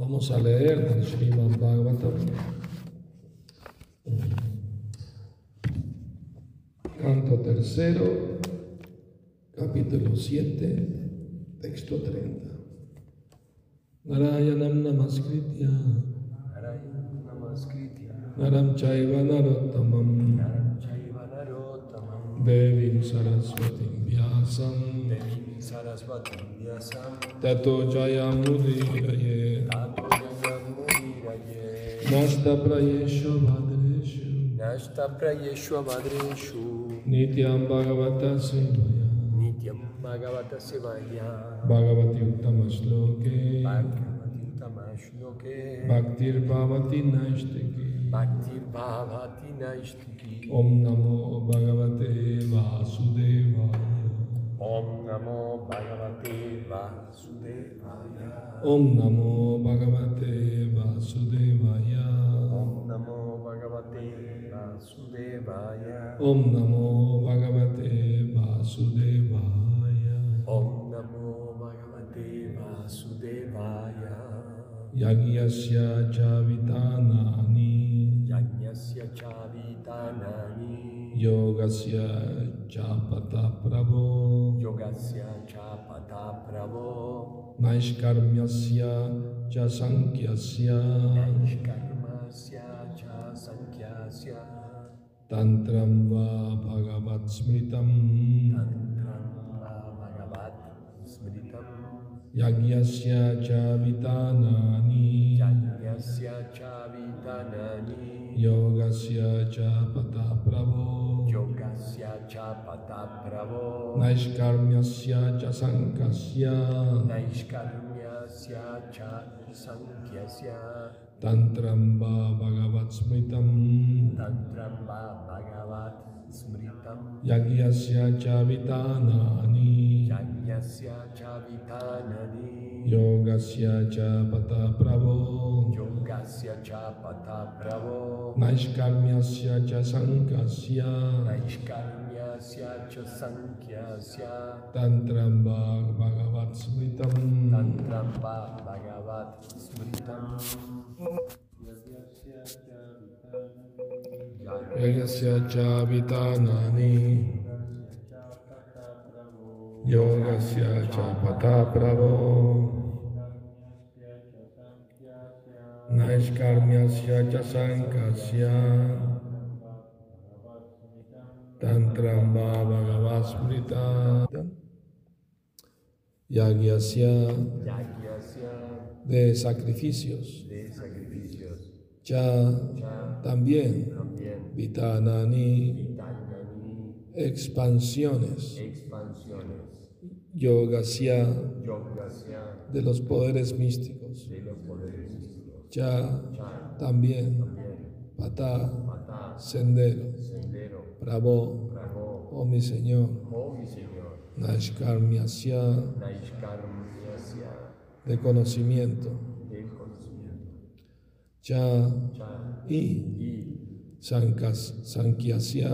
Vamos a leer del Srimad Bhagavatam, canto tercero, capítulo 7, texto 30. Narayanam Namaskritya. Narayana Namaskritya Naram Chaiva Narottamam. Naram Chaiva Narottamam. Devim Saraswatim Vyasam. Devim Tato jaya mudiraye. Nashta prayesho bhadreshu. Nashta prayesho bhadreshu. Nityam bhagavata sivaya. Nityam bhagavata sivaya. Bhagavati uttama shloke. Bhagavati uttama shloke. Bhaktir bhavati naishtiki. Bhaktir bhavati naishtiki. Om namo bhagavate vasudevaya. Om Namo Bhagavate Vasudevaya. Om Namo Bhagavate Vasudevaya. Om Namo Bhagavate Vasudevaya. Om Namo Bhagavate Vasudevaya. Om Namo Bhagavate Vasudevaya. Yagyasya Chavitanani. Yajnasya Chavitanani Yogasya Chapata Prabho Yogasya Chapata Prabho Naishkarmyasya Cha Sankhyasya Naishkarmasya Cha Sankhyasya Tantram Va Bhagavat Smritam Tantram Va Bhagavat Smritam Yagyasya Cha Vitanani Yagyasya Cha Vitanani योगस्य च पत प्रभो। योगस्य च पत प्रभो। नैष्कर्म्यस्य च शङ्खस्य नैष्कर्म्यस्य च सङ्ख्यस्य। तन्त्रं वा भगवत्स्मृतं तन्त्रं वा भगवत् यज्ञस्य च विधानानि। यज्ञस्य च विधानानि। योगस्य च पतप्रभो योगस्य च पतप्रभो नैष्कर्म्यस्य च सङ्ख्यस्य नैष्कर्म्यस्य च सङ्ख्यस्य तन्त्रं वा भगवत् स्मृतं तन्त्रं वा भगवत् स्मृतम्। यज्ञस्य च विधानम् Smritam Yagyasya Chavitanani. Yogasya Chapata Prabho Naishkarmyasya Cha Sankasya Tantram Yagyasya de sacrificios. De sacrificios. Cha también también Vitanani. Expansiones. Expansiones. Yogasya. Yogasya. De los poderes místicos. De los poderes místicos. Cha Cha también también. Pata. Pata. Sendero. Pravo Oh mi Señor. Oh mi Señor. Naishkarmyasya de conocimiento. Del conocimiento. Cha Cha y y Sankyasya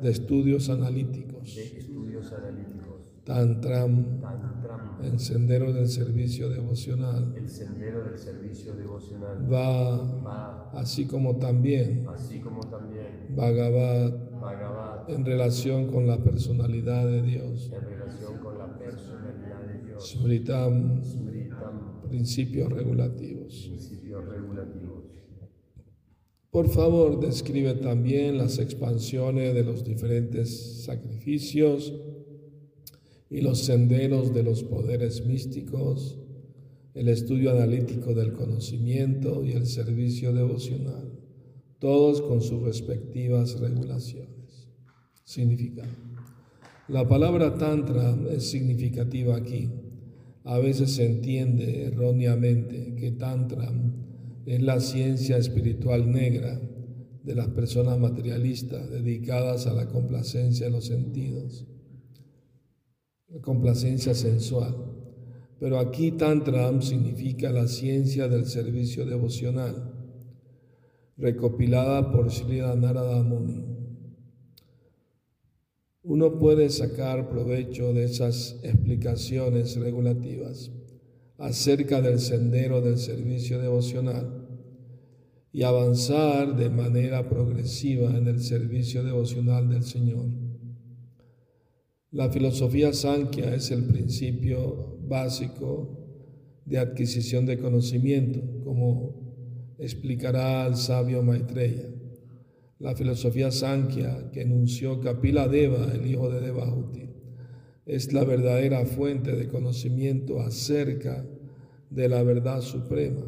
de estudios analíticos. de estudios analíticos. Tantram Tantram. el sendero del servicio devocional. El sendero del servicio devocional. Va va así como también así como también Bhagavad en relación con la personalidad de Dios. en relación con la personalidad de Dios. Smritam, principios regulativos Por favor, describe también las expansiones de los diferentes sacrificios y los senderos de los poderes místicos, el estudio analítico del conocimiento y el servicio devocional, todos con sus respectivas regulaciones. Significado. La palabra tantra es significativa aquí. A veces se entiende erróneamente que tantra es la ciencia espiritual negra de las personas materialistas dedicadas a la complacencia de los sentidos, la complacencia sensual. Pero aquí Tantram significa la ciencia del servicio devocional, recopilada por Sri Narada Muni. Uno puede sacar provecho de esas explicaciones regulativas acerca del sendero del servicio devocional y avanzar de manera progresiva en el servicio devocional del Señor. La filosofía Sankhya es el principio básico de adquisición de conocimiento, como explicará el sabio Maitreya. La filosofía Sankhya que enunció Kapila Deva, el hijo de Devahuti, es la verdadera fuente de conocimiento acerca de la verdad suprema.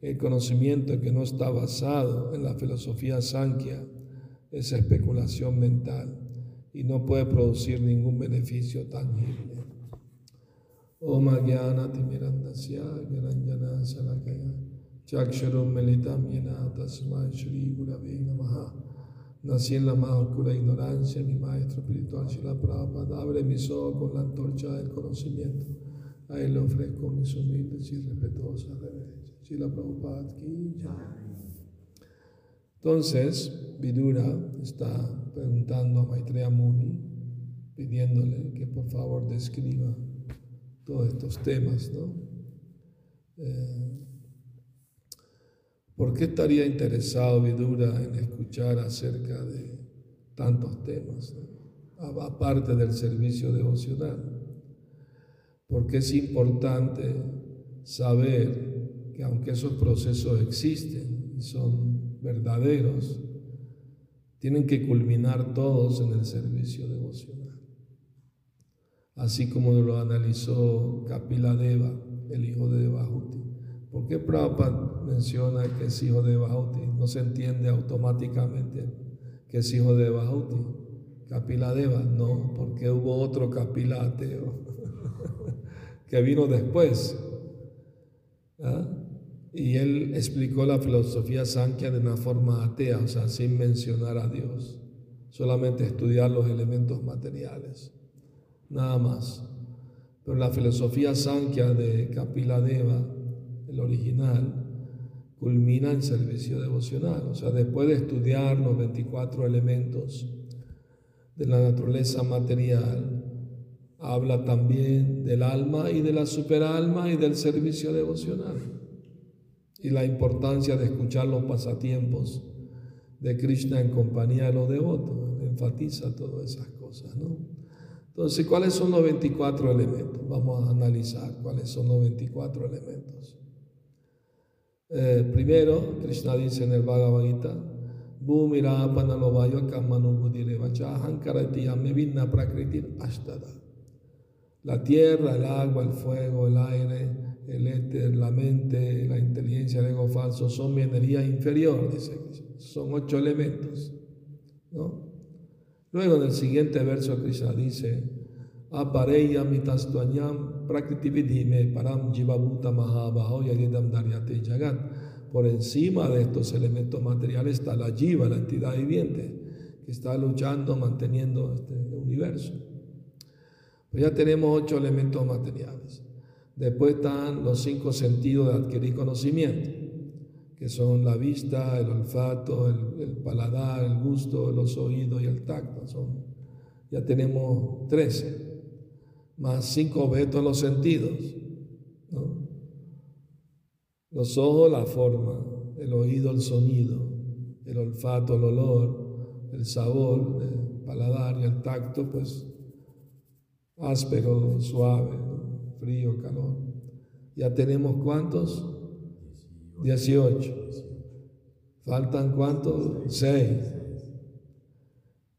El conocimiento que no está basado en la filosofía Sankhya es especulación mental y no puede producir ningún beneficio tangible. Gyananjana Salakaya Chaksharum Melitam Yena Tasmai Shri Gurave Namaha Nací en la más oscura ignorancia, mi maestro espiritual Shila Prabhupada abre mis ojos con la antorcha del conocimiento. A él le ofrezco mis humildes y respetuosas reverencias. Shila Prabhupada ki Entonces, Vidura está preguntando a Maitreya Muni, pidiéndole que por favor describa todos estos temas, ¿no? Eh, ¿Por qué estaría interesado Vidura en escuchar acerca de tantos temas, aparte del servicio devocional? Porque es importante saber que aunque esos procesos existen y son verdaderos, tienen que culminar todos en el servicio devocional. Así como lo analizó Kapila Deva, el hijo de Devahuti. ¿Por qué Prabhupada menciona que es hijo de Bauti? No se entiende automáticamente que es hijo de. Kapila Deva, no, porque hubo otro Kapila ateo que vino después. ¿ah? Y él explicó la filosofía Sankhya de una forma atea, o sea, sin mencionar a Dios, solamente estudiar los elementos materiales, nada más. Pero la filosofía Sankhya de Kapila Deva el original, culmina en servicio devocional. O sea, después de estudiar los 24 elementos de la naturaleza material, habla también del alma y de la superalma y del servicio devocional. Y la importancia de escuchar los pasatiempos de Krishna en compañía de los devotos. Enfatiza todas esas cosas, ¿no? Entonces, ¿cuáles son los 24 elementos? Vamos a analizar cuáles son los 24 elementos. Eh, primero, Krishna dice en el Bhagavad Gita, La tierra, el agua, el fuego, el aire, el éter, la mente, la inteligencia, el ego falso son mi energía inferior, dice Son ocho elementos. Luego en el siguiente verso Krishna dice, apareya mitastuanyam prakritividhime param jivabuta mahabaho daryate jagat. Por encima de estos elementos materiales está la jiva, la entidad viviente, que está luchando, manteniendo este universo. Pues ya tenemos ocho elementos materiales. Después están los cinco sentidos de adquirir conocimiento, que son la vista, el olfato, el, el paladar, el gusto, los oídos y el tacto. Son, ya tenemos trece más cinco objetos los sentidos. Los ojos, la forma, el oído, el sonido, el olfato, el olor, el sabor, el paladar y el tacto, pues áspero, suave, frío, calor. Ya tenemos cuántos? Dieciocho. ¿Faltan cuántos? Seis.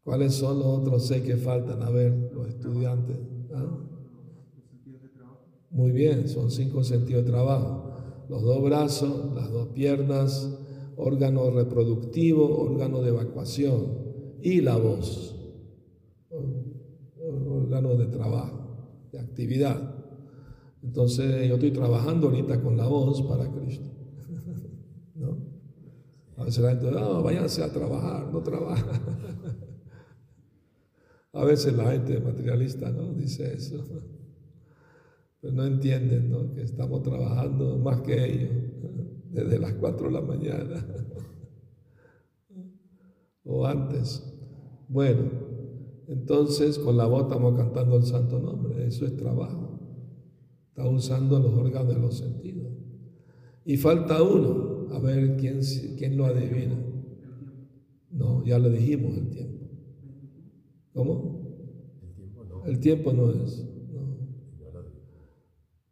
¿Cuáles son los otros seis que faltan? A ver, los estudiantes. ¿Ah? Muy bien, son cinco sentidos de trabajo. Los dos brazos, las dos piernas, órgano reproductivo, órgano de evacuación y la voz, órgano de trabajo, de actividad. Entonces yo estoy trabajando ahorita con la voz para Cristo. ¿No? A veces la gente, no, váyanse a trabajar, no trabaja. A veces la gente materialista no dice eso. Pero no entienden que estamos trabajando más que ellos desde las 4 de la mañana o antes. Bueno, entonces con la voz estamos cantando el santo nombre, eso es trabajo. Está usando los órganos de los sentidos. Y falta uno, a ver quién, quién lo adivina. No, ya lo dijimos el tiempo. ¿Cómo? El tiempo no es. No.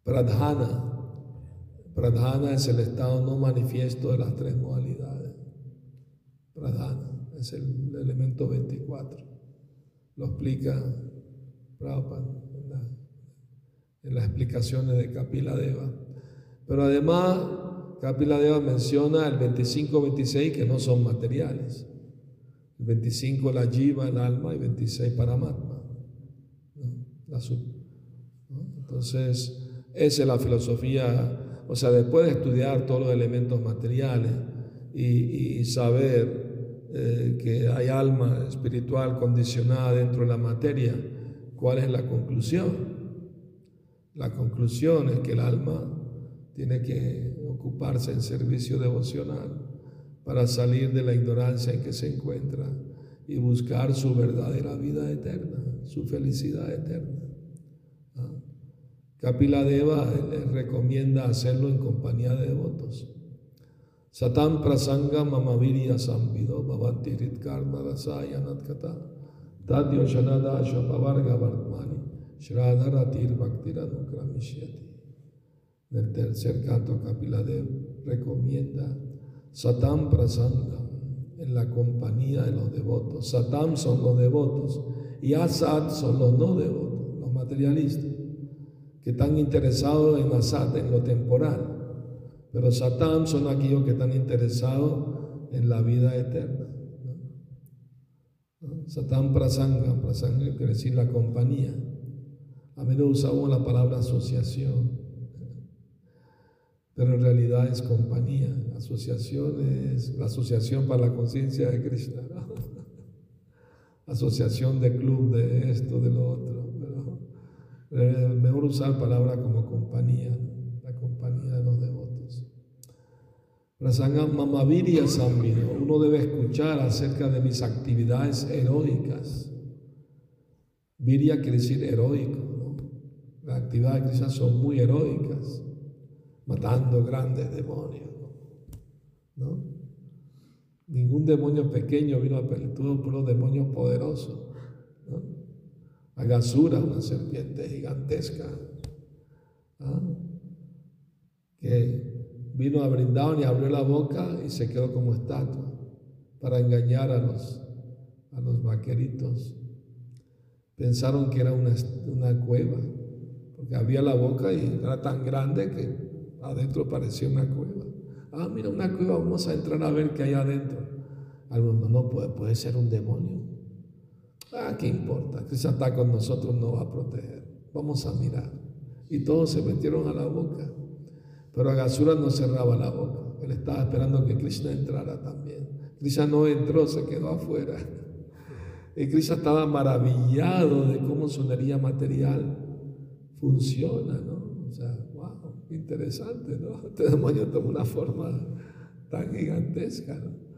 Pradhana. Pradhana es el estado no manifiesto de las tres modalidades. Pradhana es el elemento 24. Lo explica Prabhupada en, las explicaciones de Kapila Deva. Pero además, Kapila Deva menciona el 25-26 que no son materiales. El 25 la jiva, el alma, y 26 paramatma. La Entonces, esa es la filosofía, o sea, después de estudiar todos los elementos materiales y, saber eh, que hay alma espiritual condicionada dentro de la materia, ¿cuál es la conclusión? La conclusión es que el alma tiene que ocuparse en servicio devocional para salir de la ignorancia en que se encuentra y buscar su verdadera vida eterna, su felicidad eterna. Kapila Deva les recomienda hacerlo en compañía de devotos. Satam prasanga mamavirya samvido bhavanti karma rasaya natkata tadyo shanada shapavarga vartmani shradharatir bhaktiranukramishyati. En el tercer canto Kapila Deva recomienda Satam prasanga en la compañía de los devotos. Satam son los devotos y Asat son los no devotos, los materialistas, que están interesados en Asat, en lo temporal. Pero Satam son aquellos que están interesados en la vida eterna. Satam prasanga, prasanga quiere decir la compañía. A menudo usamos la palabra asociación pero en realidad es compañía. Asociación es la Asociación para la Conciencia de Krishna. Asociación de club de esto, de lo otro. Pero, mejor usar palabra como compañía, la compañía de los devotos. Mamavirya Samvido, uno debe escuchar acerca de mis actividades heroicas. Virya quiere decir heroico. ¿no? Las actividades de Krishna son muy heroicas matando grandes demonios. ¿no? Ningún demonio pequeño vino a pelear, por los demonios poderosos. ¿no? Agasura, una serpiente gigantesca, ¿ah? que vino a brindar y abrió la boca y se quedó como estatua para engañar a los, a vaqueritos. Pensaron que era una, una cueva, porque había la boca y era tan grande que Adentro parecía una cueva. Ah, mira, una cueva, vamos a entrar a ver qué hay adentro. Algunos, no, puede, puede ser un demonio. Ah, ¿qué importa? Krishna está con nosotros, no va a proteger. Vamos a mirar. Y todos se metieron a la boca. Pero Agasura no cerraba la boca. Él estaba esperando que Krishna entrara también. Krishna no entró, se quedó afuera. Y Krishna estaba maravillado de cómo su energía material funciona, ¿no? O sea, Interesante, ¿no? Este demonio toma una forma tan gigantesca, ¿no?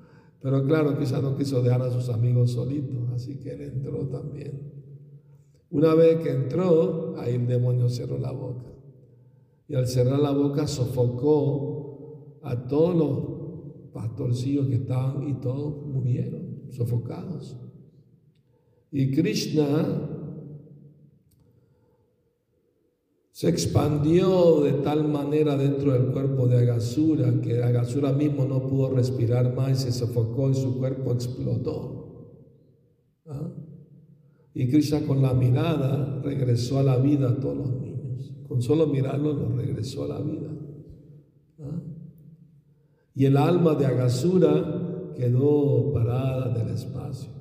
Pero claro, quizá no quiso dejar a sus amigos solitos, así que él entró también. Una vez que entró, ahí el demonio cerró la boca. Y al cerrar la boca sofocó a todos los pastorcillos que estaban y todos murieron, sofocados. Y Krishna se expandió de tal manera dentro del cuerpo de Agasura que Agasura mismo no pudo respirar más y se sofocó y su cuerpo explotó. ¿Ah? Y Krishna con la mirada regresó a la vida a todos los niños. Con solo mirarlo los regresó a la vida. ¿Ah? Y el alma de Agasura quedó parada del espacio.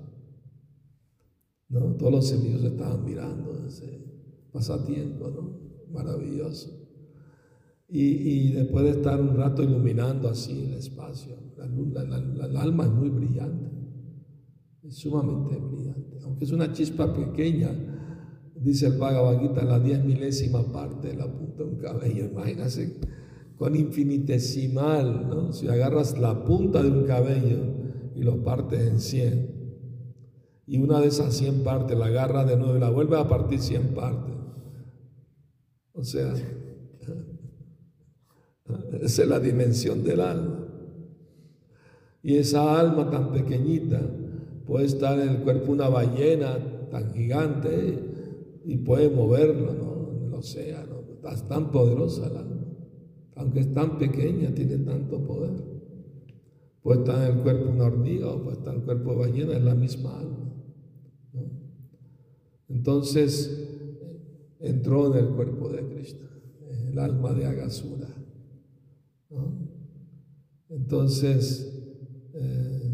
¿No? Todos los niños estaban mirando ese pasatiempo, ¿no? Maravilloso. Y, después de estar un rato iluminando así el espacio, la, alma es muy brillante, es sumamente brillante. Aunque es una chispa pequeña, dice el Bhagavad Gita, la diez milésima parte de la punta de un cabello. Imagínense, con infinitesimal, ¿no? Si agarras la punta de un cabello y lo partes en cien, y una de esas cien partes la agarra de nuevo y la vuelve a partir cien partes o sea, Esa es la dimensión del alma. Y esa alma tan pequeñita puede estar en el cuerpo una ballena tan gigante y puede moverlo ¿no? en el océano. Es tan poderosa el alma. Aunque es tan pequeña, tiene tanto poder. Puede estar en el cuerpo una hormiga o puede estar en el cuerpo de ballena, es la misma alma. Entonces entró en el cuerpo de Cristo, el alma de Agasura. Entonces, eh,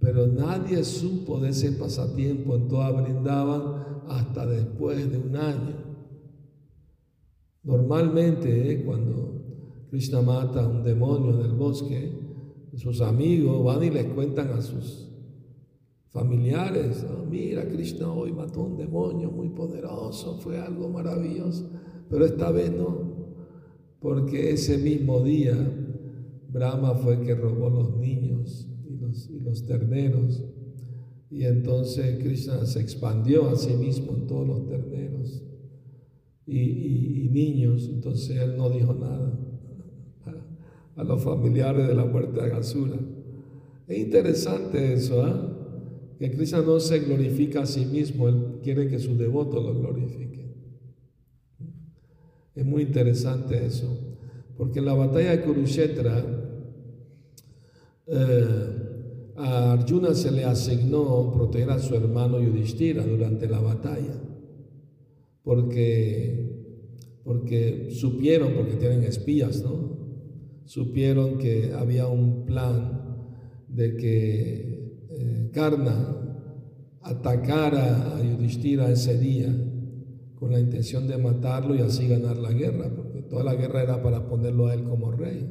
pero nadie supo de ese pasatiempo en toda Brindaban hasta después de un año. Normalmente, eh, cuando Krishna mata a un demonio en el bosque, sus amigos van y les cuentan a sus familiares, ah, mira, Krishna hoy mató un demonio muy poderoso, fue algo maravilloso, pero esta vez no, porque ese mismo día Brahma fue el que robó los niños y los, y los terneros, y entonces Krishna se expandió a sí mismo en todos los terneros y, niños, entonces él no dijo nada a, los familiares de la muerte de Agasura. Es interesante eso, ¿ah? Que Krishna no se glorifica a sí mismo, Él quiere que sus devotos lo glorifiquen. Es muy interesante eso, porque en la batalla de Kurukshetra eh, a Arjuna se le asignó proteger a su hermano Yudhishthira durante la batalla, porque, porque supieron, porque tienen espías, ¿no? Supieron que había un plan de que Karna atacara a Yudhishthira ese día con la intención de matarlo y así ganar la guerra, porque toda la guerra era para ponerlo a él como rey.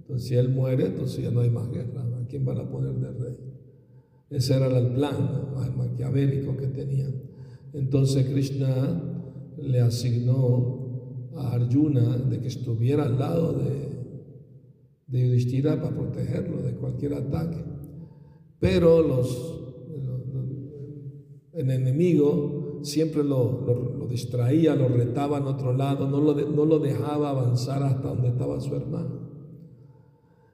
Entonces, si él muere, entonces ya no hay más guerra. ¿A quién van a poner de rey? Ese era el plan maquiavélico que tenían. Entonces, Krishna le asignó a Arjuna de que estuviera al lado de Yudhishthira para protegerlo de cualquier ataque. Pero los, el enemigo siempre lo, distraía, lo retaba en otro lado, no lo, no lo dejaba avanzar hasta donde estaba su hermano.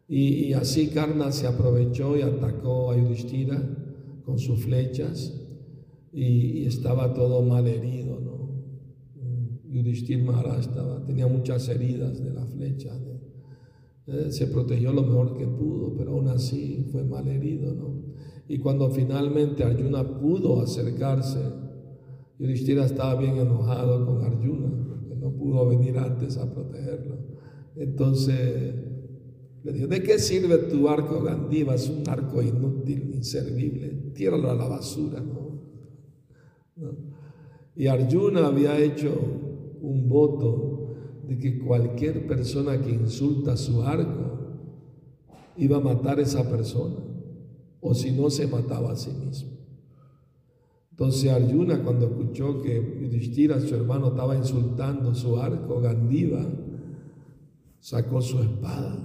Y, así Karna se aprovechó y atacó a Yudhishthira con sus flechas y, estaba todo mal herido. ¿no? Yudhishthira Maharaj estaba, tenía muchas heridas de la flecha. Eh, se protegió lo mejor que pudo, pero aún así fue mal herido, ¿no? Y cuando finalmente Arjuna pudo acercarse, Yudhishthira estaba bien enojado con Arjuna, porque no pudo venir antes a protegerlo. Entonces le dijo, ¿de qué sirve tu arco Gandiva? Es un arco inútil, inservible, tíralo a la basura, ¿no? Y Arjuna había hecho un voto de que cualquier persona que insulta su arco iba a matar a esa persona, o si no se mataba a sí mismo. Entonces Arjuna cuando escuchó que Yudhishthira, su hermano, estaba insultando su arco, Gandiva, sacó su espada.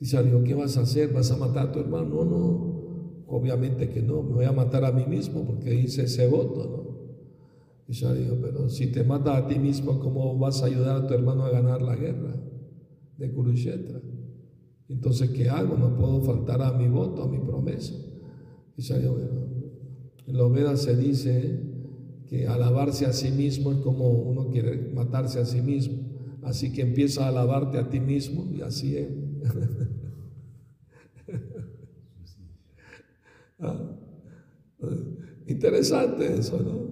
Y dijo, ¿qué vas a hacer? ¿Vas a matar a tu hermano? No, no, obviamente que no, me voy a matar a mí mismo porque hice ese voto, ¿no? Y dijo, pero si te matas a ti mismo, ¿cómo vas a ayudar a tu hermano a ganar la guerra de Kurukshetra? Entonces, ¿qué hago? No puedo faltar a mi voto, a mi promesa. En los Vedas se dice que alabarse a sí mismo es como uno quiere matarse a sí mismo. Así que empieza a alabarte a ti mismo y así es. Ah, interesante eso, ¿no?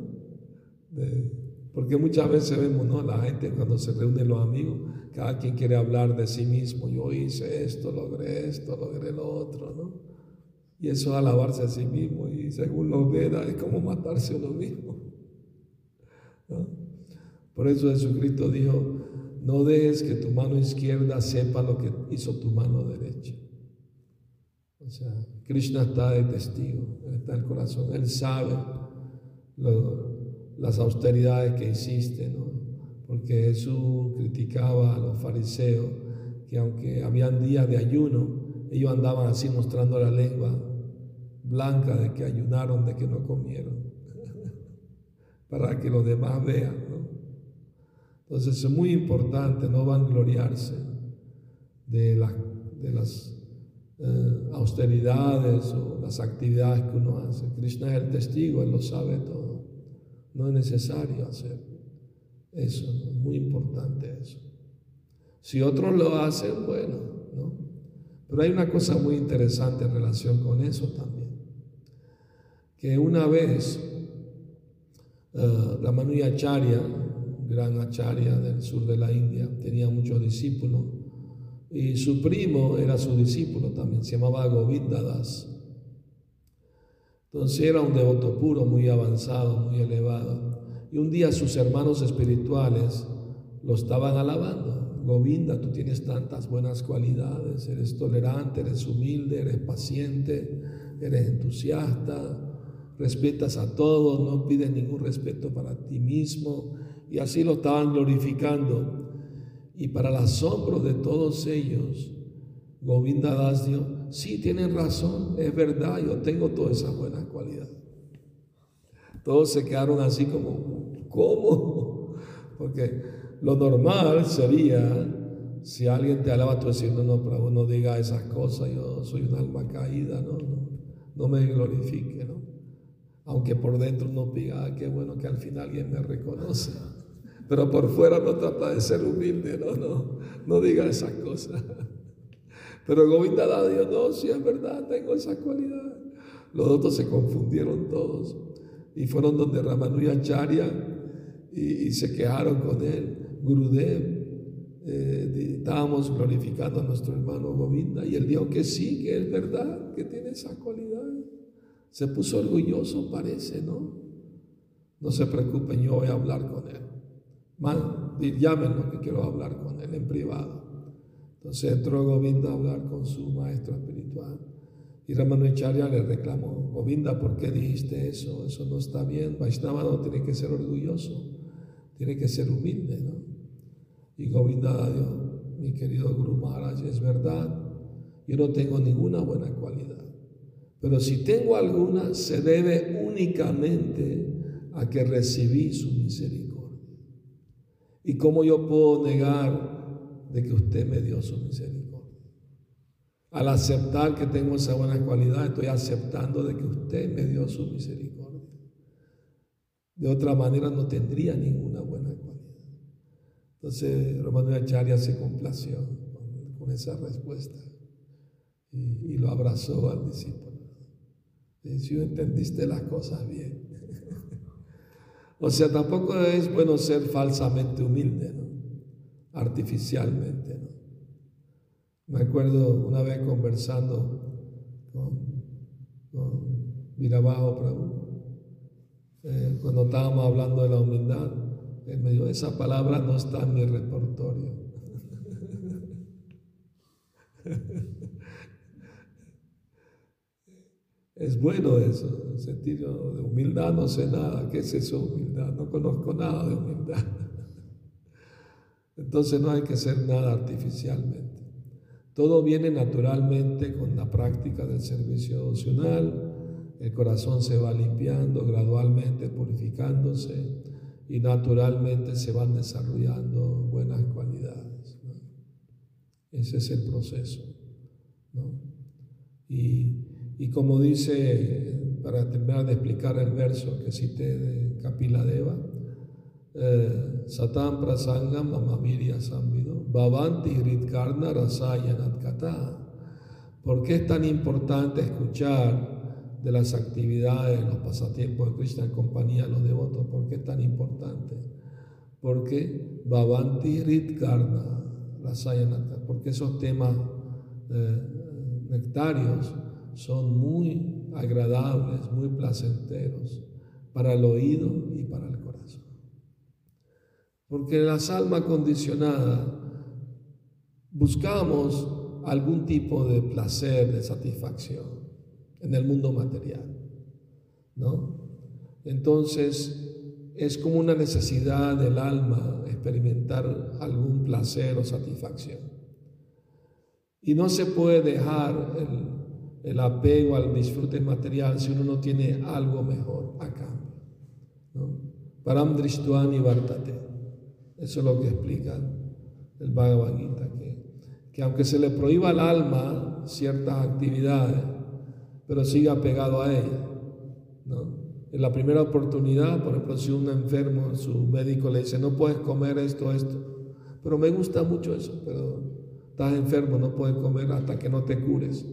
porque muchas veces vemos, ¿no? La gente cuando se reúnen los amigos, cada quien quiere hablar de sí mismo. Yo hice esto, logré esto, logré lo otro, ¿no? Y eso es alabarse a sí mismo. Y según los Vedas es como matarse a uno mismo. Por eso Jesucristo dijo, no dejes que tu mano izquierda sepa lo que hizo tu mano derecha. O sea, Krishna está de testigo, está el corazón, Él sabe las austeridades que hiciste, ¿no? Porque Jesús criticaba a los fariseos que aunque habían días de ayuno, ellos andaban así mostrando la lengua blanca de que ayunaron, de que no comieron, para que los demás vean. Entonces es muy importante no vangloriarse, de, de las eh, austeridades o las actividades que uno hace. Krishna es el testigo, Él lo sabe todo. No es necesario hacer eso, es muy importante eso. Si otros lo hacen, bueno, ¿no? Pero hay una cosa muy interesante en relación con eso también. Que una vez eh, Ramanujacharya, un gran acharya del sur de la India, tenía muchos discípulos y su primo era su discípulo también, se llamaba Govindadas. Entonces era un devoto puro, muy avanzado, muy elevado. Y un día sus hermanos espirituales lo estaban alabando. Govinda, tú tienes tantas buenas cualidades, eres tolerante, eres humilde, eres paciente, eres entusiasta, respetas a todos, no pides ningún respeto para ti mismo. Y así lo estaban glorificando. Y para el asombro de todos ellos, Govinda Das dijo, sí, tienen razón, es verdad, yo tengo todas esas buenas cualidades. Todos se quedaron así como, ¿cómo? Porque lo normal sería, si alguien te alaba, tú decir, no, no, no diga esas cosas, yo soy un alma caída, no, no, no me glorifique, ¿no? Aunque por dentro uno diga, ah, qué bueno que al final alguien me reconoce. Pero por fuera no trata de ser humilde, no, no, no diga esas cosas. Pero Govinda da Dios, no, si es verdad, tengo esa cualidad. Los otros se confundieron todos y fueron donde Ramanujacharya y, y se quejaron con él. Gurudev, eh, estábamos glorificando a nuestro hermano Govinda y él dijo que sí, que es verdad, que tiene esa cualidad. Se puso orgulloso, parece, ¿no? No se preocupen, yo voy a hablar con él. Man, llámenlo que quiero hablar con él en privado. Entonces entró Govinda a hablar con su maestro espiritual. Y Ramanujacharya le reclamó, Govinda, ¿por qué dijiste eso? Eso no está bien. Vaishnava no tiene que ser orgulloso, tiene que ser humilde, ¿no? Y Govinda dijo, mi querido Guru Maharaj, es verdad, yo no tengo ninguna buena cualidad. Pero si tengo alguna, se debe únicamente a que recibí su misericordia. ¿Y cómo yo puedo negar de que usted me dio su misericordia? Al aceptar que tengo esa buena cualidad, estoy aceptando de que usted me dio su misericordia. De otra manera no tendría ninguna buena cualidad. Entonces Ramanujacharya se complació con, esa respuesta y, lo abrazó al discípulo. Y si entendiste las cosas bien. o sea, tampoco es bueno ser falsamente humilde. Artificialmente, ¿no? Me acuerdo una vez conversando con, con Virabajo Prabhu, eh, cuando estábamos hablando de la humildad, él me dijo, esa palabra no está en mi repertorio. Es bueno eso, el sentido de humildad, no sé nada. ¿Qué es eso, humildad? No conozco nada de humildad. Entonces no hay que hacer nada artificialmente. Todo viene naturalmente con la práctica del servicio devocional. El corazón se va limpiando gradualmente, purificándose y naturalmente se van desarrollando buenas cualidades. Ese es el proceso. Y, y como dice, para terminar de explicar el verso que cité de Kapila Deva, eh, Satam prasangam mamavirya samvido, bhavanti hritkarna rasayanat kata. ¿Por qué es tan importante escuchar de las actividades, los pasatiempos de Krishna en compañía de los devotos? ¿Por qué es tan importante? Porque bhavanti hritkarna rasayanat kata, porque esos temas eh, nectarios son muy agradables, muy placenteros para el oído y para el. Porque las almas condicionadas buscamos algún tipo de placer, de satisfacción en el mundo material, ¿no? Entonces es como una necesidad del alma experimentar algún placer o satisfacción. Y no se puede dejar el, apego al disfrute material si uno no tiene algo mejor a cambio. Param drishtuani vartate. Eso es lo que explica el Bhagavad Gita, que que aunque se le prohíba al alma ciertas actividades, pero sigue apegado a ella. ¿no? En la primera oportunidad, por ejemplo, si un enfermo, su médico le dice, no puedes comer esto, esto, pero me gusta mucho eso, pero estás enfermo, no puedes comer hasta que no te cures.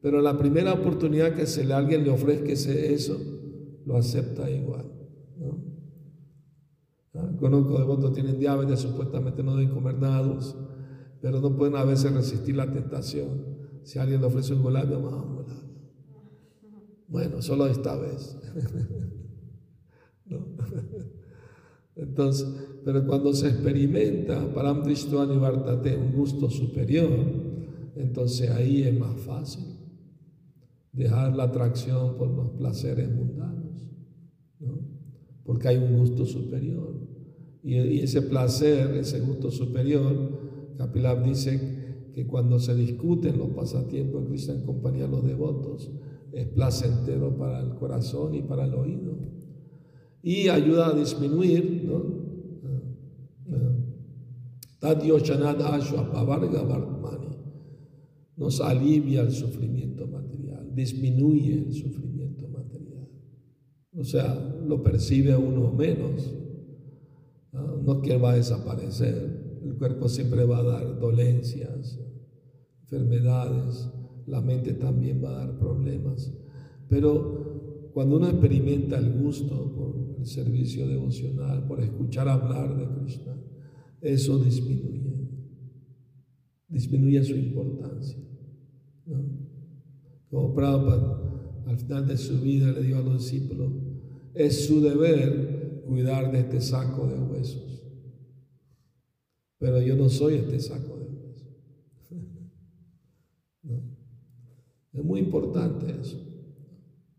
Pero la primera oportunidad que se le, alguien le ofrezca eso, lo acepta igual. ¿no? Conozco devotos que tienen diabetes, supuestamente no deben comer nada pero no pueden a veces resistir la tentación. Si alguien le ofrece un golabio, a un golabio. Bueno, solo esta vez. Entonces, pero cuando se experimenta para un gusto superior, entonces ahí es más fácil dejar la atracción por los placeres mundanos, ¿no? Porque hay un gusto superior. Y, ese placer, ese gusto superior, Kapilab dice que cuando se discuten los pasatiempos de Krishna en compañía de los devotos, es placentero para el corazón y para el oído. Y ayuda a disminuir, ¿no? Nos alivia el sufrimiento material, disminuye el sufrimiento. O sea, lo percibe uno menos. No, no que va a desaparecer, el cuerpo siempre va a dar dolencias, enfermedades, la mente también va a dar problemas. Pero cuando uno experimenta el gusto por el servicio devocional, por escuchar hablar de Krishna, eso disminuye, disminuye su importancia. Como Prabhupada al final de su vida le dijo a los discípulos, es su deber cuidar de este saco de huesos. Pero yo no soy este saco de huesos. Es muy importante eso.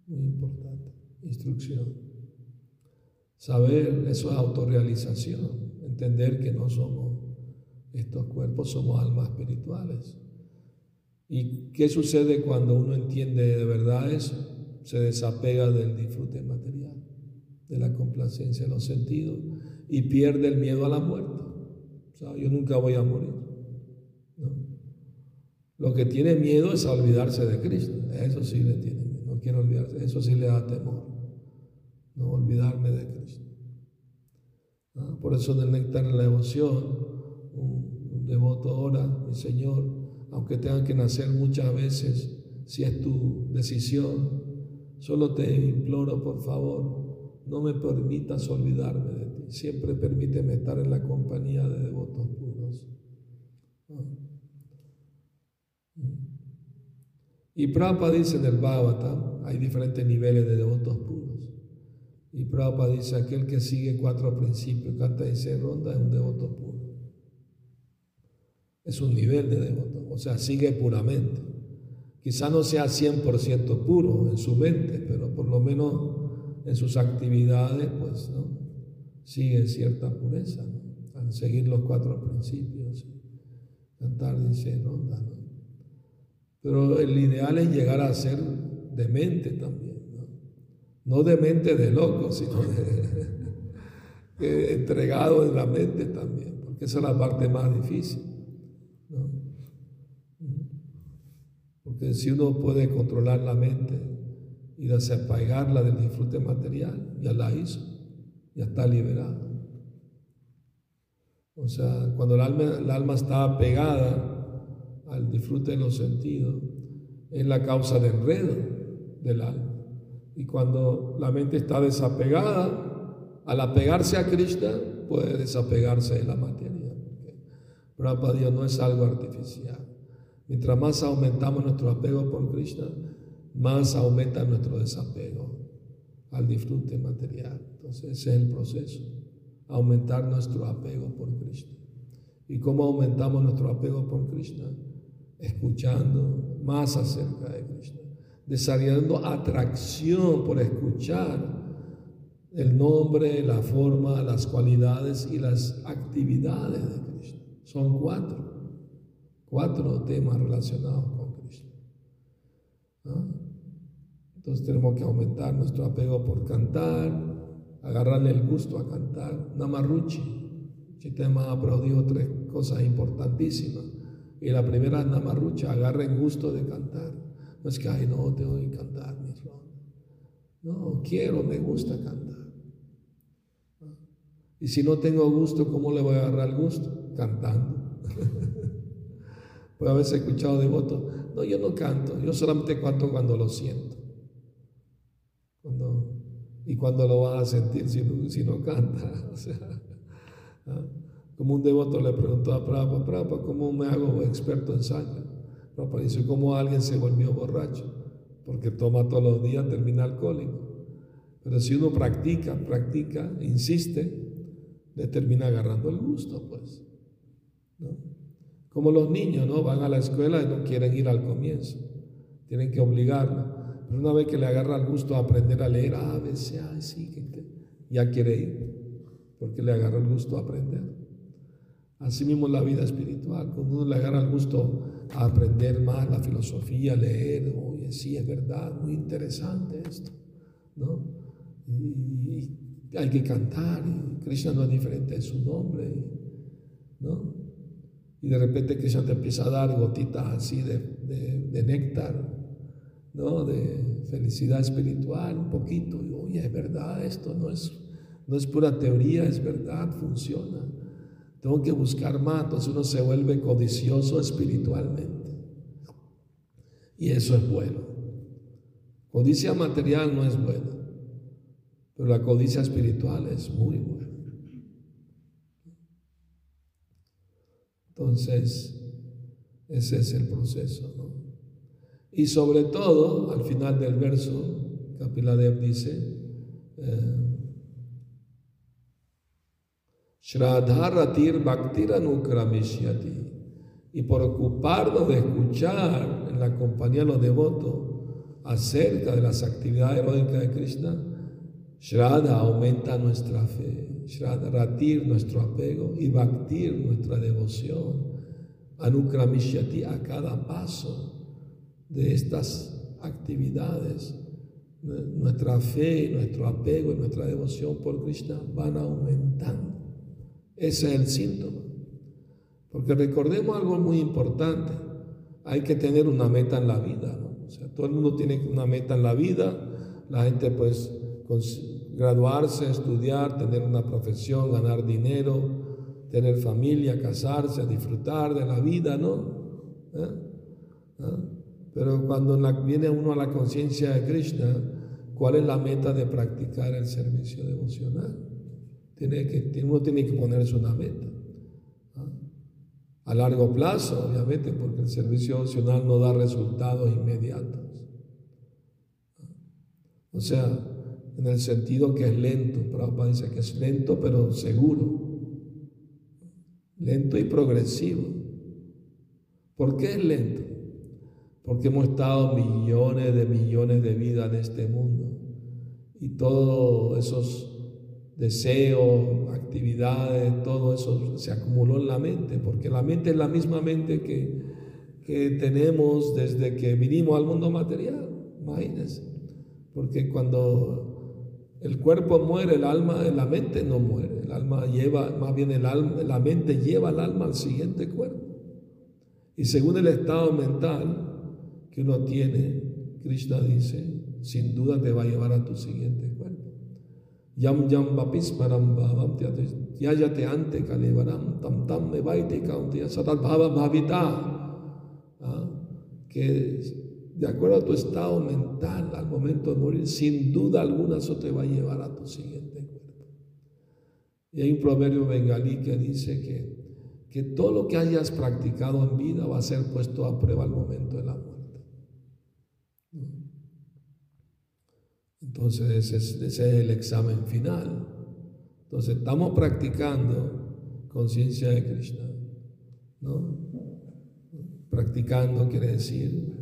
Muy importante. Instrucción. Saber, eso es autorrealización. Entender que no somos estos cuerpos, somos almas espirituales. ¿Y qué sucede cuando uno entiende de verdad eso? Se desapega del disfrute material, de la complacencia de los sentidos y pierde el miedo a la muerte yo nunca voy a morir. Lo que tiene miedo es olvidarse de Cristo. Eso sí le tiene miedo. No quiere olvidarse. Eso sí le da temor. No olvidarme de Cristo. Por eso en el néctar de la devoción, un, devoto ora, mi Señor, aunque tenga que nacer muchas veces, si es tu decisión, solo te imploro, por favor, no me permitas olvidarme de siempre permíteme estar en la compañía de devotos puros. Y Prabhupada dice en el Bhagavatam, hay diferentes niveles de devotos puros. Y Prabhupada dice, aquel que sigue cuatro principios, canta y se ronda, es un devoto puro. Es un nivel de devoto, o sea, sigue puramente. Quizá no sea 100% puro en su mente, pero por lo menos en sus actividades, pues, ¿no? sigue cierta pureza, al seguir los cuatro principios, cantar, dice ronda. ¿no? Pero el ideal es llegar a ser demente también, no, demente de loco, sino de, entregado en la mente también, porque esa es la parte más difícil. ¿no? Porque si uno puede controlar la mente y desapegarla del disfrute material, ya la hizo ya está liberado. O sea, cuando el alma, el alma está pegada al disfrute de los sentidos, es la causa de enredo del alma. Y cuando la mente está desapegada, al apegarse a Krishna, puede desapegarse de la materia. Pero para Dios no es algo artificial. Mientras más aumentamos nuestro apego por Krishna, más aumenta nuestro desapego al disfrute material. Entonces ese es el proceso, aumentar nuestro apego por Cristo. ¿Y cómo aumentamos nuestro apego por Krishna? Escuchando más acerca de Krishna, desarrollando atracción por escuchar el nombre, la forma, las cualidades y las actividades de Krishna. Son cuatro, cuatro temas relacionados con Krishna. ¿Ah? Entonces tenemos que aumentar nuestro apego por cantar, agarrarle el gusto a cantar. Namaruchi, Chitema dijo tres cosas importantísimas. Y la primera namarrucha, agarren gusto de cantar. No es que, ay, no, tengo que cantar, mi No, quiero, me gusta cantar. Y si no tengo gusto, ¿cómo le voy a agarrar el gusto? Cantando. veces he escuchado devotos, no, yo no canto, yo solamente canto cuando lo siento. Y cuando lo vas a sentir si no, si no ¿ah? como un devoto le preguntó a Prabhupada, Prabhupada, ¿cómo me hago experto en sangre? Prabhupada dice, ¿cómo alguien se volvió borracho? Porque toma todos los días, termina alcohólico. Pero si uno practica, practica, insiste, le termina agarrando el gusto, pues. Como los niños, ¿no? Van a la escuela y no quieren ir al comienzo. Tienen que obligarlo. Pero una vez que le agarra el gusto a aprender a leer, a, B, C, A, sí, ya quiere ir. Porque le agarra el gusto a aprender. Así mismo la vida espiritual. Cuando uno le agarra el gusto a aprender más la filosofía, leer, oye, sí, es verdad, muy interesante esto, ¿no? y hay que cantar, y Krishna no es diferente de su nombre, ¿no? Y de repente Krishna te empieza a dar gotitas así de, néctar, ¿no? De felicidad espiritual, un poquito, y oye, es verdad, esto no es, no es pura teoría, es verdad, funciona. Tengo que buscar más, entonces uno se vuelve codicioso espiritualmente. Y eso es bueno. Codicia material no es buena. Pero la codicia espiritual es muy buena. Entonces, ese es el proceso, ¿no? Y sobre todo, al final del verso, Kapiladev dice, eh, Shradharatir Bhaktiranukrameshyati. Y por ocuparnos de escuchar en la compañía de los devotos acerca de las actividades heroicas de Krishna, Shraddha aumenta nuestra fe, Shraddha ratir nuestro apego y bhaktir nuestra devoción. Anukramishyati a cada paso de estas actividades. Nuestra fe, nuestro apego y nuestra devoción por Krishna van aumentando. Ese es el síntoma. Porque recordemos algo muy importante. Hay que tener una meta en la vida. Todo el mundo tiene una meta en la vida. La gente pues graduarse, estudiar, tener una profesión, ganar dinero, tener familia, casarse, disfrutar de la vida, ¿no? ¿Eh? ¿Eh? Pero cuando viene uno a la conciencia de Krishna, ¿cuál es la meta de practicar el servicio devocional? Tiene que, uno tiene que ponerse una meta. A largo plazo, obviamente, porque el servicio devocional no da resultados inmediatos. O sea, en el sentido que es lento. Prabhupada dice que es lento pero seguro, lento y progresivo. ¿Por qué es lento? Porque hemos estado millones de millones de vidas en este mundo y todos esos deseos, actividades, todo eso se acumuló en la mente, porque la mente es la misma mente que, que tenemos desde que vinimos al mundo material, imagínense, porque cuando el cuerpo muere, el alma, la mente no muere. El alma lleva, más bien el alma, la mente lleva al alma al siguiente cuerpo. Y según el estado mental que uno tiene, Krishna dice, sin duda te va a llevar a tu siguiente cuerpo. Yam yam vapismaram bhavam yayate ante kalevaram tam tam me vaite kauntiya satat bhava bhavita. ¿Ah? Que de acuerdo a tu estado mental al momento de morir, sin duda alguna eso te va a llevar a tu siguiente cuerpo. Y hay un proverbio bengalí que dice que, que todo lo que hayas practicado en vida va a ser puesto a prueba al momento de la muerte. Entonces ese es, el examen final. Entonces estamos practicando conciencia de Krishna. ¿no? Practicando quiere decir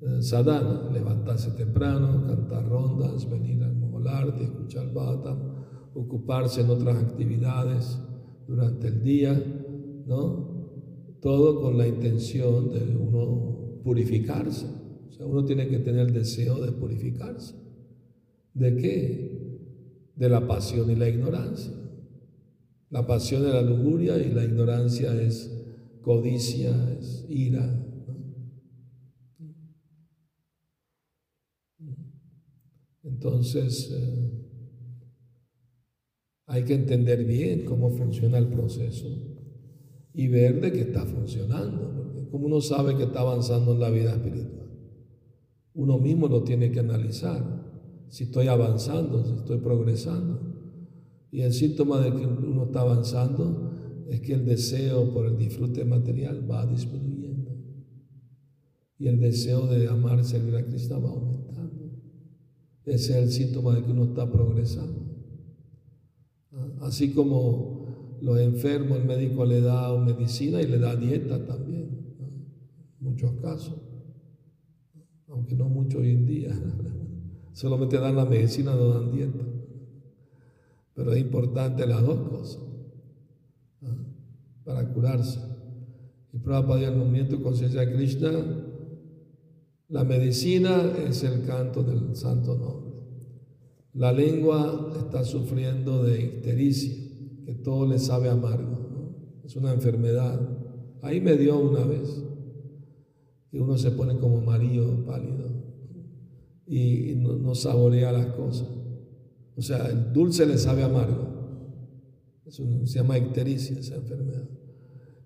eh, sadhana, levantarse temprano, cantar rondas, venir al mogolarte, escuchar bata, ocuparse en otras actividades durante el día, ¿no? Todo con la intención de uno purificarse. O sea, uno tiene que tener el deseo de purificarse. ¿De qué? De la pasión y la ignorancia. La pasión es la lujuria y la ignorancia es codicia, es ira. Entonces, eh, hay que entender bien cómo funciona el proceso y ver de qué está funcionando, porque como uno sabe que está avanzando en la vida espiritual, uno mismo lo tiene que analizar, si estoy avanzando, si estoy progresando. Y el síntoma de que uno está avanzando es que el deseo por el disfrute material va disminuyendo. Y el deseo de amar y servir a Cristo va aumentando. Ese es el síntoma de que uno está progresando. Así como los enfermos, el médico le da medicina y le da dieta también, en muchos casos, aunque no mucho hoy en día. Solamente dan la medicina, no dan dieta. Pero es importante las dos cosas para curarse. Y prueba para el movimiento de conciencia de Krishna, la medicina es el canto del santo nombre. La lengua está sufriendo de ictericia, que todo le sabe amargo. Es una enfermedad. Ahí me dio una vez, que uno se pone como amarillo, pálido, y no saborea las cosas. O sea, el dulce le sabe amargo. Se llama ictericia, esa enfermedad.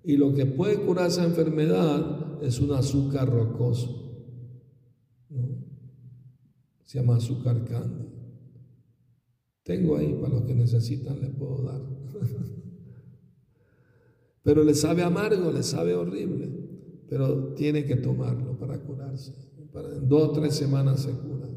Y lo que puede curar esa enfermedad es un azúcar rocoso. Se llama azúcar candy. Tengo ahí para los que necesitan, le puedo dar. Pero le sabe amargo, le sabe horrible. Pero tiene que tomarlo para curarse. En dos o tres semanas se cura.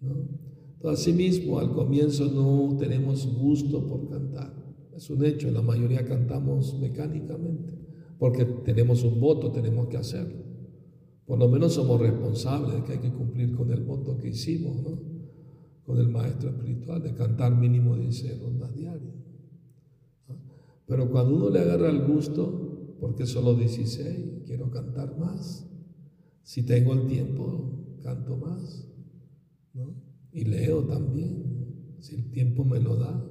¿no? Asimismo, al comienzo no tenemos gusto por cantar. Es un hecho, la mayoría cantamos mecánicamente, porque tenemos un voto, tenemos que hacerlo. Por lo menos somos responsables de que hay que cumplir con el voto que hicimos, ¿no? Con el maestro espiritual, de cantar mínimo 16 rondas diarias. Pero cuando uno le agarra el gusto, porque solo 16, quiero cantar más. Si tengo el tiempo, canto más. y leo también, si el tiempo me lo da.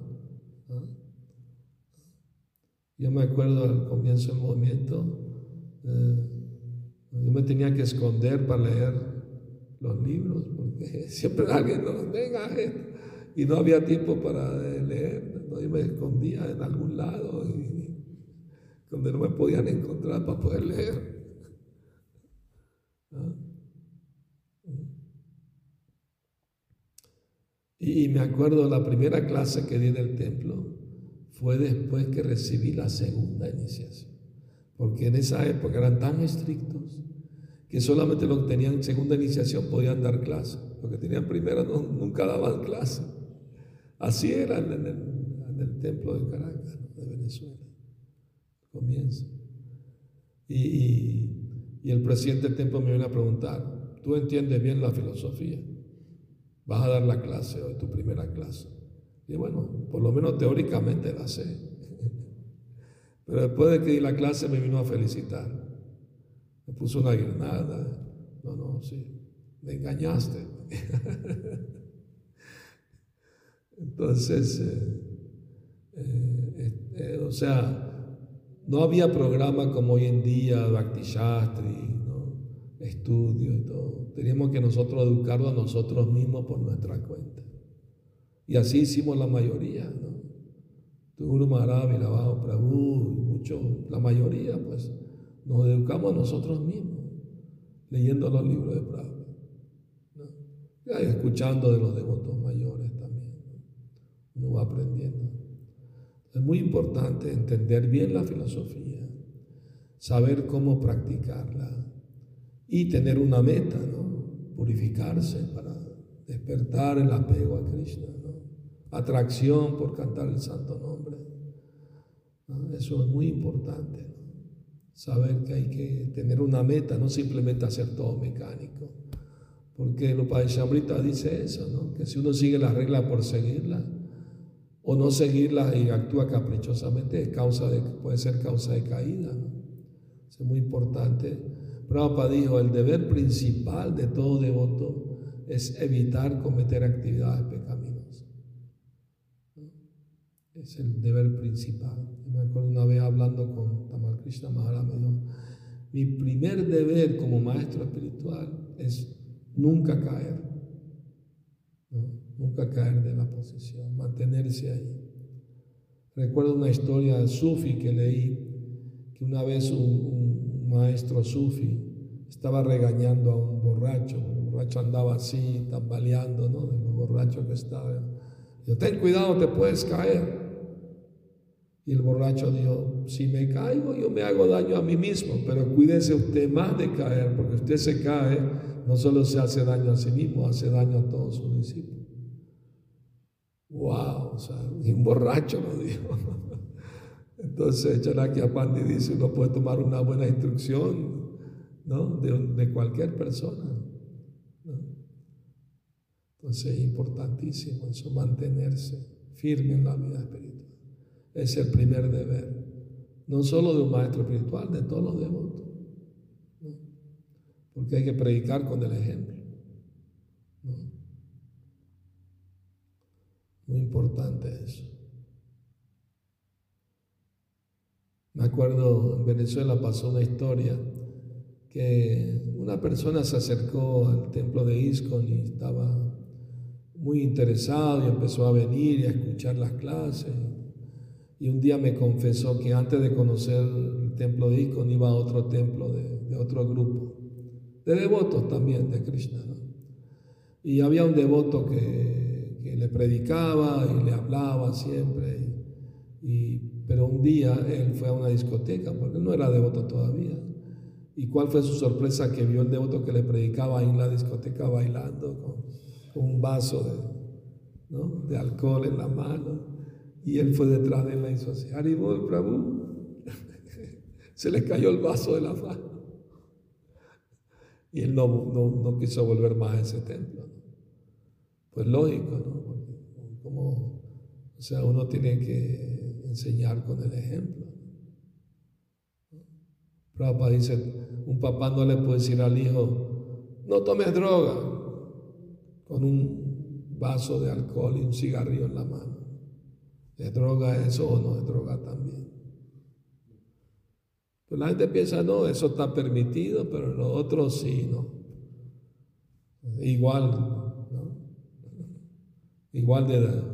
Yo me acuerdo al comienzo del movimiento, eh, yo me tenía que esconder para leer los libros, porque siempre alguien nos venga y no había tiempo para leer, yo me escondía en algún lado donde no me podían encontrar para poder leer. Y me acuerdo la primera clase que di en el templo fue después que recibí la segunda iniciación. Porque en esa época eran tan estrictos que solamente los que tenían segunda iniciación podían dar clase. Los que tenían primera nunca daban clase. Así era en el, templo de Caracas, de Venezuela. Comienzo. Y, y el presidente del templo me viene a preguntar, ¿tú entiendes bien la filosofía? Vas a dar la clase hoy, tu primera clase. Y bueno, por lo menos teóricamente la sé. Pero después de que di la clase me vino a felicitar. Me puso una guirnalda. No, no, sí. Me engañaste. Entonces, eh, eh, eh, o sea, no había programa como hoy en día, Bhakti Shastri, estudio y todo. Teníamos que nosotros educarlo a nosotros mismos por nuestra cuenta. Y así hicimos la mayoría, ¿no? Guru Maharaj, Prabhu, mucho, la mayoría, pues, nos educamos a nosotros mismos, leyendo los libros de Prabhu, ¿no? Escuchando de los devotos mayores también, uno va aprendiendo. Es muy importante entender bien la filosofía, saber cómo practicarla, y tener una meta, ¿no? Purificarse para despertar el apego a Krishna, ¿no? Atracción por cantar el santo nombre. Eso es muy importante, Saber que hay que tener una meta, no simplemente hacer todo mecánico. Porque el Upadeshamrita dice eso, ¿no? Que si uno sigue las reglas por seguirlas, o no seguirlas y actúa caprichosamente, es causa de, puede ser causa de caída, ¿no? es muy importante Prabhupada dijo, el deber principal de todo devoto es evitar cometer actividades pecaminosas. Es el deber principal. Me acuerdo una vez hablando con Tamal Krishna Maharaj, me dijo, mi primer deber como maestro espiritual es nunca caer, nunca caer de la posición, mantenerse ahí. Recuerdo una historia de Sufi que leí, que una vez un, maestro Sufi estaba regañando a un borracho, el borracho andaba así, tambaleando, ¿no? De los borrachos que estaba. Dijo, ten cuidado, te puedes caer. Y el borracho dijo, si me caigo yo me hago daño a mí mismo, pero cuídese usted más de caer, porque usted se cae, no solo se hace daño a sí mismo, hace daño a todos sus discípulos. Wow, o sea, un borracho lo dijo. Entonces, Chanakya dice, uno puede tomar una buena instrucción ¿no? de, cualquier persona. Entonces es importantísimo eso, mantenerse firme en la vida espiritual. Es el primer deber, no solo de un maestro espiritual, de todos los devotos. Porque hay que predicar con el ejemplo. Muy importante eso. Me acuerdo en Venezuela pasó una historia que una persona se acercó al templo de Iscon y estaba muy interesado y empezó a venir y a escuchar las clases. Y un día me confesó que antes de conocer el templo de Icon iba a otro templo de, otro grupo, de devotos también de Krishna. Y había un devoto que, que, le predicaba y le hablaba siempre. Y, pero un día él fue a una discoteca, porque no era devoto todavía. ¿Y cuál fue su sorpresa? Que vio el devoto que le predicaba en la discoteca bailando con, un vaso de, alcohol en la mano. Y él fue detrás de él, la hizo así, Haribol Prabhu. Se le cayó el vaso de la mano. Y él no, no, quiso volver más a ese templo. Pues lógico, ¿no? como, o sea, uno tiene que enseñar con el ejemplo. Prabhupada dice, un papá no le puede decir al hijo, no tomes droga, con un vaso de alcohol y un cigarrillo en la mano. ¿Es droga eso o no es droga también? Pues la gente piensa, no, eso está permitido, pero lo otro sí, ¿no? Igual, ¿no? Igual de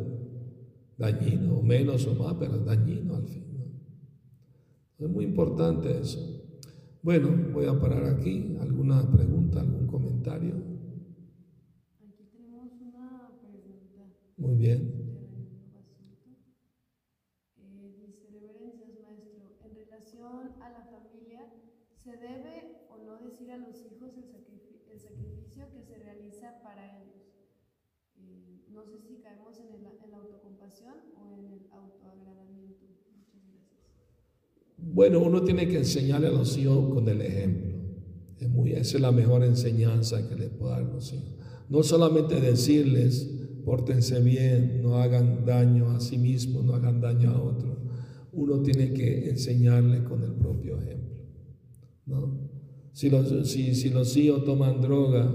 dañino, menos o más, pero dañino al fin. ¿no? Es muy importante eso. Bueno, voy a parar aquí. ¿Alguna pregunta, algún comentario? Aquí tenemos una pregunta. Muy bien. decir a los hijos el, sacrificio que se realiza para ellos. No sé si caemos en, la autocompasión o en el autoagradamiento. Muchas gracias. Bueno, uno tiene que enseñarle a los hijos con el ejemplo. Es muy, esa es la mejor enseñanza que les puedo dar los hijos. No solamente decirles, pórtense bien, no hagan daño a sí mismos, no hagan daño a otros. Uno tiene que enseñarles con el propio ejemplo. ¿no? Si los, si, los hijos toman droga,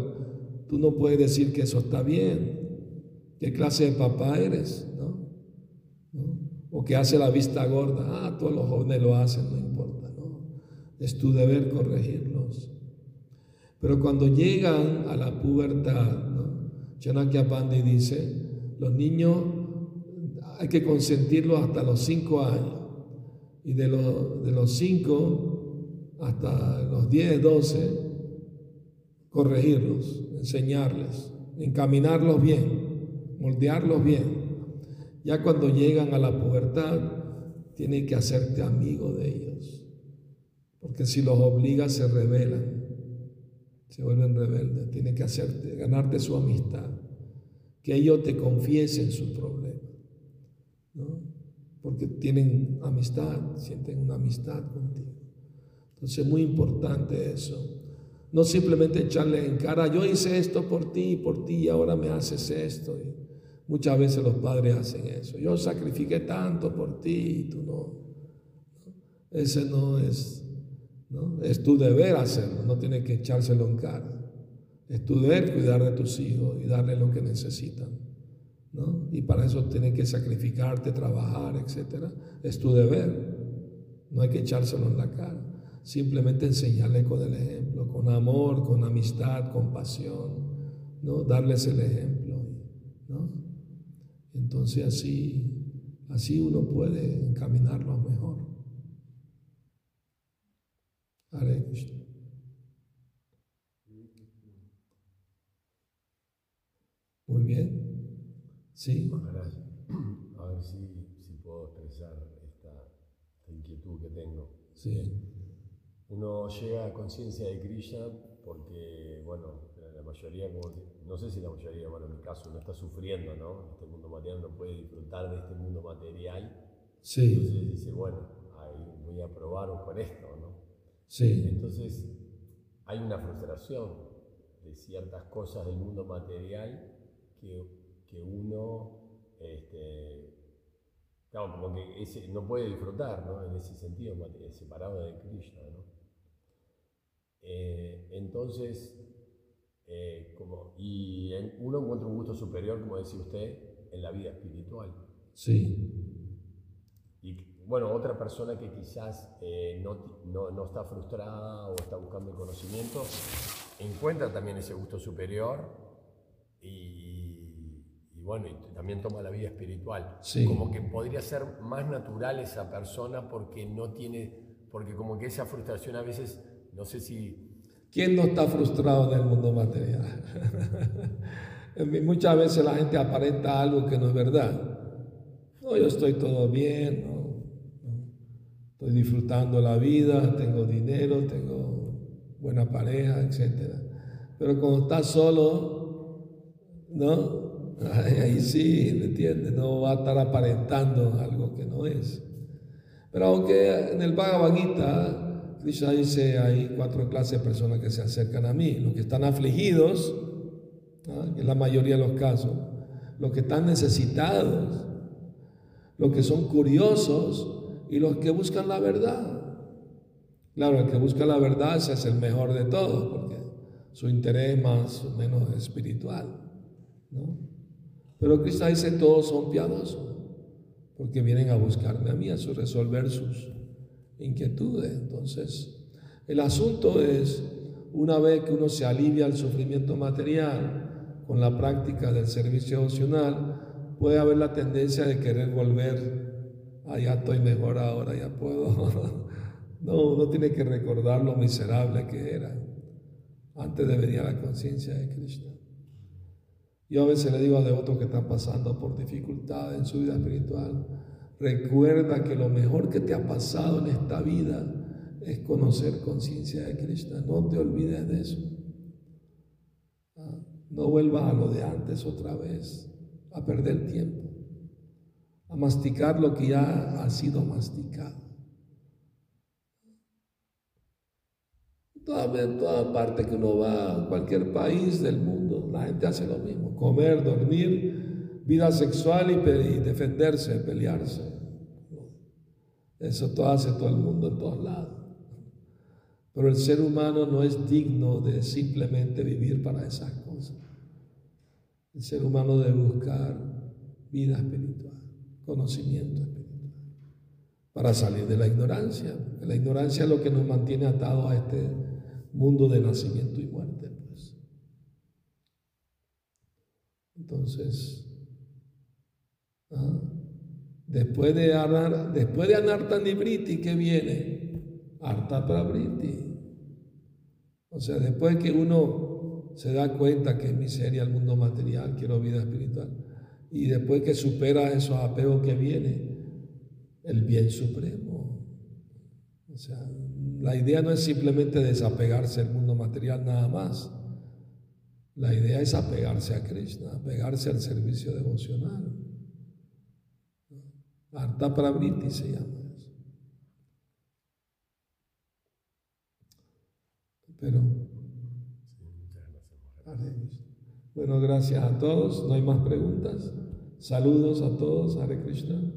tú no puedes decir que eso está bien. ¿Qué clase de papá eres? ¿No? O que hace la vista gorda. Ah, todos los jóvenes lo hacen, no importa. ¿no? Es tu deber corregirlos. Pero cuando llegan a la pubertad, ¿no? Chanakya Pandey dice, los niños hay que consentirlos hasta los cinco años. Y de, de los cinco hasta los 10, 12, corregirlos, enseñarles, encaminarlos bien, moldearlos bien. Ya cuando llegan a la pubertad, tienes que hacerte amigo de ellos, porque si los obligas se rebelan, se vuelven rebeldes, tienes que hacerte, ganarte su amistad, que ellos te confiesen sus problemas, ¿no? porque tienen amistad, sienten una amistad contigo. Entonces es muy importante eso. No simplemente echarle en cara, yo hice esto por ti, por ti, y ahora me haces esto. Muchas veces los padres hacen eso. Yo sacrifiqué tanto por ti y tú no. Ese no es, ¿no? es tu deber hacerlo, no tienes que echárselo en cara. Es tu deber cuidar de tus hijos y darle lo que necesitan. ¿no? Y para eso tienes que sacrificarte, trabajar, etc. Es tu deber. No hay que echárselo en la cara. Simplemente enseñarle con el ejemplo, con amor, con amistad, con pasión, ¿no? Darles el ejemplo, ¿no? Entonces así, así uno puede encaminarlo mejor. Hare Krishna. Muy bien. Sí. Maharaj, a ver si, si puedo expresar esta, esta inquietud que tengo. Sí. Uno llega a conciencia de Krishna porque, bueno, mayoría, como- no sé si la mayoría, bueno, en mi caso, uno está sufriendo, ¿no? Este mundo material no puede disfrutar de este mundo material. Sí. Entonces dice, bueno, ahí voy a probar con esto, ¿no? Sí. Entonces, hay una frustración de ciertas cosas del mundo material que, que uno, este, claro, como que ese, no puede disfrutar, ¿no? En ese sentido, separado de Krishna, ¿no? Eh, entonces, eh, como, y en- uno encuentra un gusto superior, como decía usted, en la vida espiritual. Sí. Y bueno, otra persona que quizás eh, no, no, no está frustrada o está buscando el conocimiento, encuentra también ese gusto superior y, y bueno, y también toma la vida espiritual. Sí. Como que podría ser más natural esa persona porque no tiene, porque como que esa frustración a veces, no sé si ¿Quién no está frustrado en el mundo material? Muchas veces la gente aparenta algo que no es verdad. No, yo estoy todo bien, estoy disfrutando la vida, tengo dinero, tengo buena pareja, etc. Pero cuando estás solo, ¿no? Ahí, sí, ¿me entiendes? No va a estar aparentando algo que no es. Pero aunque en el Bhagavad Krishna dice hay cuatro clases de personas que se acercan a mí, los que están afligidos, ¿ah? que es la mayoría de los casos, los que están necesitados, los que son curiosos y los que buscan la verdad. Claro, el que busca la verdad es el mejor de todos, porque su interés más o menos espiritual. ¿no? Pero Krishna dice todos son piadosos porque vienen a buscarme a mí, a resolver sus inquietudes. Entonces, el asunto es, una vez que uno se alivia el sufrimiento material con la práctica del servicio devocional, puede haber la tendencia de querer volver, ya estoy mejor ahora, ya puedo. No, uno tiene que recordar lo miserable que era antes de venir a la conciencia de Krishna. Yo a veces le digo a devotos que están pasando por dificultades en su vida espiritual, recuerda que lo mejor que te ha pasado en esta vida es conocer conciencia de Krishna. No te olvides de eso. Ah, No vuelvas a lo de antes otra vez, a perder tiempo, a masticar lo que ya ha sido masticado. Toda, toda parte que uno va, a cualquier país del mundo, la gente hace lo mismo, comer, dormir, vida sexual y, defenderse, pelearse. Eso todo hace todo el mundo en todos lados. Pero el ser humano no es digno de simplemente vivir para esas cosas. El ser humano debe buscar vida espiritual, conocimiento espiritual, para salir de la ignorancia. La ignorancia es lo que nos mantiene atados a este mundo de nacimiento y muerte. Pues. Entonces, después de anar, después de Anarta Nibriti, ¿qué viene? Arta Prabriti. O sea, después que uno se da cuenta que es miseria el mundo material, quiero vida espiritual, y después que supera esos apegos que viene, el bien supremo. O sea, la idea no es simplemente desapegarse del mundo material nada más. La idea es apegarse a Krishna, apegarse al servicio devocional. Arta Pravriti se llama eso. Pero, bueno, gracias a todos. No hay más preguntas. Saludos a todos. Hare Krishna.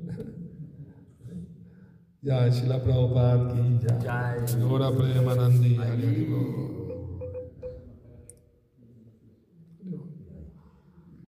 Ya, Shila Prabhupada ki Jai. Ahora Premanandi. Hare.